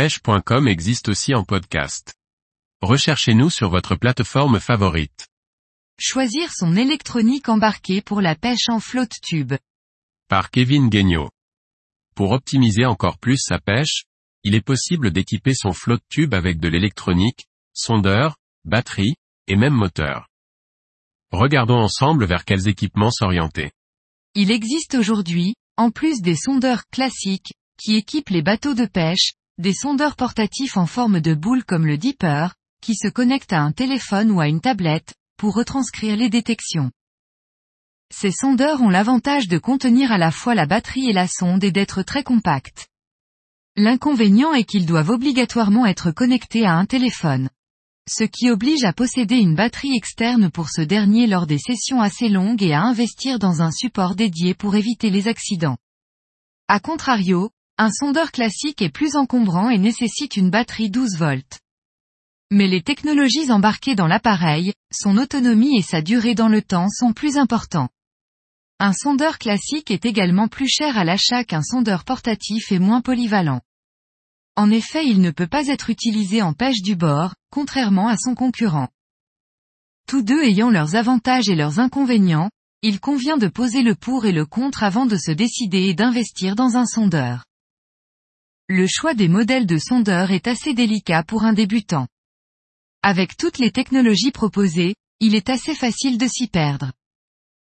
pêche.com existe aussi en podcast. Recherchez-nous sur votre plateforme favorite. Choisir son électronique embarquée pour la pêche en flotte tube. Par Kevin Guignot. Pour optimiser encore plus sa pêche, il est possible d'équiper son flotte tube avec de l'électronique, sondeur, batterie, et même moteur. Regardons ensemble vers quels équipements s'orienter. Il existe aujourd'hui, en plus des sondeurs classiques, qui équipent les bateaux de pêche, des sondeurs portatifs en forme de boule comme le Dipper, qui se connectent à un téléphone ou à une tablette, pour retranscrire les détections. Ces sondeurs ont l'avantage de contenir à la fois la batterie et la sonde et d'être très compacts. L'inconvénient est qu'ils doivent obligatoirement être connectés à un téléphone. Ce qui oblige à posséder une batterie externe pour ce dernier lors des sessions assez longues et à investir dans un support dédié pour éviter les accidents. A contrario, un sondeur classique est plus encombrant et nécessite une batterie 12 volts. Mais les technologies embarquées dans l'appareil, son autonomie et sa durée dans le temps sont plus importants. Un sondeur classique est également plus cher à l'achat qu'un sondeur portatif et moins polyvalent. En effet il ne peut pas être utilisé en pêche du bord, contrairement à son concurrent. Tous deux ayant leurs avantages et leurs inconvénients, il convient de poser le pour et le contre avant de se décider et d'investir dans un sondeur. Le choix des modèles de sondeurs est assez délicat pour un débutant. Avec toutes les technologies proposées, il est assez facile de s'y perdre.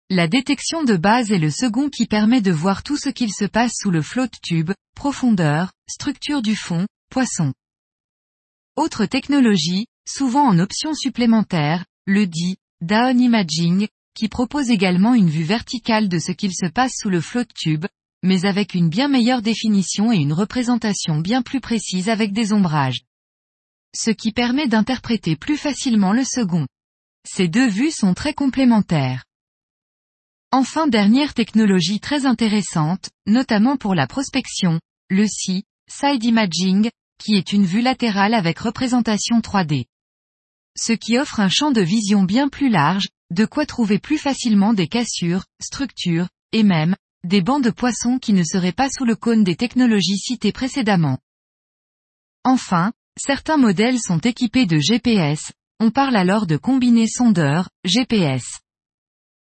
La détection de base est le second qui permet de voir tout ce qu'il se passe sous le float tube, profondeur, structure du fond, poisson. Autre technologie, souvent en option supplémentaire, le dit, Down Imaging, qui propose également une vue verticale de ce qu'il se passe sous le float tube, mais avec une bien meilleure définition et une représentation bien plus précise avec des ombrages. Ce qui permet d'interpréter plus facilement le second. Ces deux vues sont très complémentaires. Enfin dernière technologie très intéressante, notamment pour la prospection, le SI, Side Imaging, qui est une vue latérale avec représentation 3D. Ce qui offre un champ de vision bien plus large, de quoi trouver plus facilement des cassures, structures, et même, des bancs de poissons qui ne seraient pas sous le cône des technologies citées précédemment. Enfin, certains modèles sont équipés de GPS, on parle alors de combiné sondeur, GPS.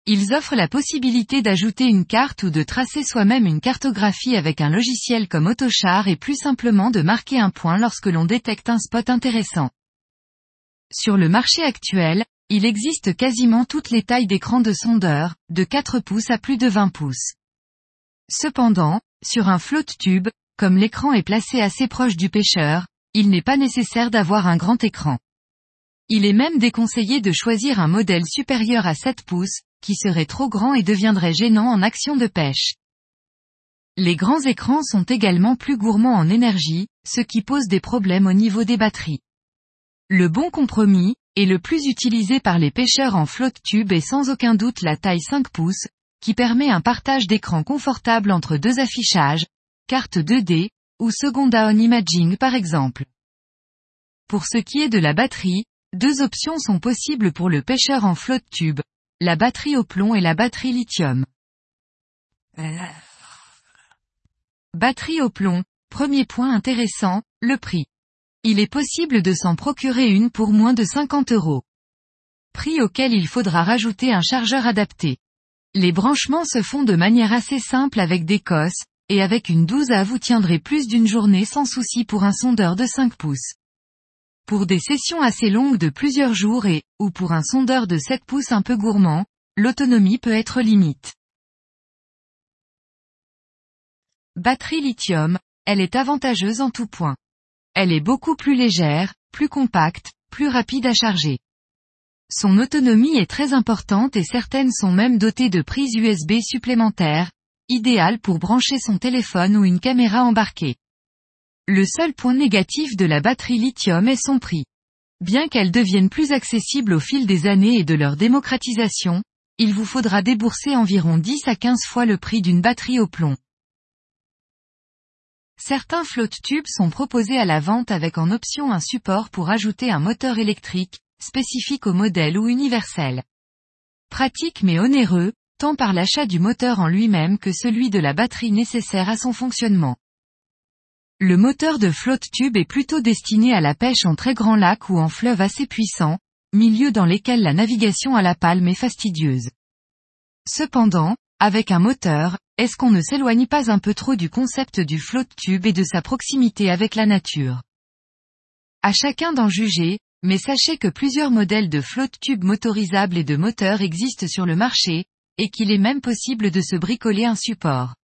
Ils offrent la possibilité d'ajouter une carte ou de tracer soi-même une cartographie avec un logiciel comme Autochar et plus simplement de marquer un point lorsque l'on détecte un spot intéressant. Sur le marché actuel, il existe quasiment toutes les tailles d'écran de sondeur, de 4 pouces à plus de 20 pouces. Cependant, sur un float tube, comme l'écran est placé assez proche du pêcheur, il n'est pas nécessaire d'avoir un grand écran. Il est même déconseillé de choisir un modèle supérieur à 7 pouces, qui serait trop grand et deviendrait gênant en action de pêche. Les grands écrans sont également plus gourmands en énergie, ce qui pose des problèmes au niveau des batteries. Le bon compromis, et le plus utilisé par les pêcheurs en flotte tube est sans aucun doute la taille 5 pouces, qui permet un partage d'écran confortable entre deux affichages, carte 2D, ou second down imaging par exemple. Pour ce qui est de la batterie, deux options sont possibles pour le pêcheur en flotte tube, la batterie au plomb et la batterie lithium. Batterie au plomb, premier point intéressant, le prix. Il est possible de s'en procurer une pour moins de 50 euros. Prix auquel il faudra rajouter un chargeur adapté. Les branchements se font de manière assez simple avec des cosses, et avec une 12 A vous tiendrez plus d'une journée sans souci pour un sondeur de 5 pouces. Pour des sessions assez longues de plusieurs jours et, ou pour un sondeur de 7 pouces un peu gourmand, l'autonomie peut être limite. Batterie lithium, elle est avantageuse en tout point. Elle est beaucoup plus légère, plus compacte, plus rapide à charger. Son autonomie est très importante et certaines sont même dotées de prises USB supplémentaires, idéales pour brancher son téléphone ou une caméra embarquée. Le seul point négatif de la batterie lithium est son prix. Bien qu'elle devienne plus accessible au fil des années et de leur démocratisation, il vous faudra débourser environ 10 à 15 fois le prix d'une batterie au plomb. Certains flotte tubes sont proposés à la vente avec en option un support pour ajouter un moteur électrique, spécifique au modèle ou universel. Pratique mais onéreux, tant par l'achat du moteur en lui-même que celui de la batterie nécessaire à son fonctionnement. Le moteur de flotte tube est plutôt destiné à la pêche en très grand lac ou en fleuve assez puissant, milieu dans lesquels la navigation à la palme est fastidieuse. Cependant, avec un moteur, est-ce qu'on ne s'éloigne pas un peu trop du concept du flotte tube et de sa proximité avec la nature? À chacun d'en juger, mais sachez que plusieurs modèles de flotte tube motorisables et de moteurs existent sur le marché, et qu'il est même possible de se bricoler un support.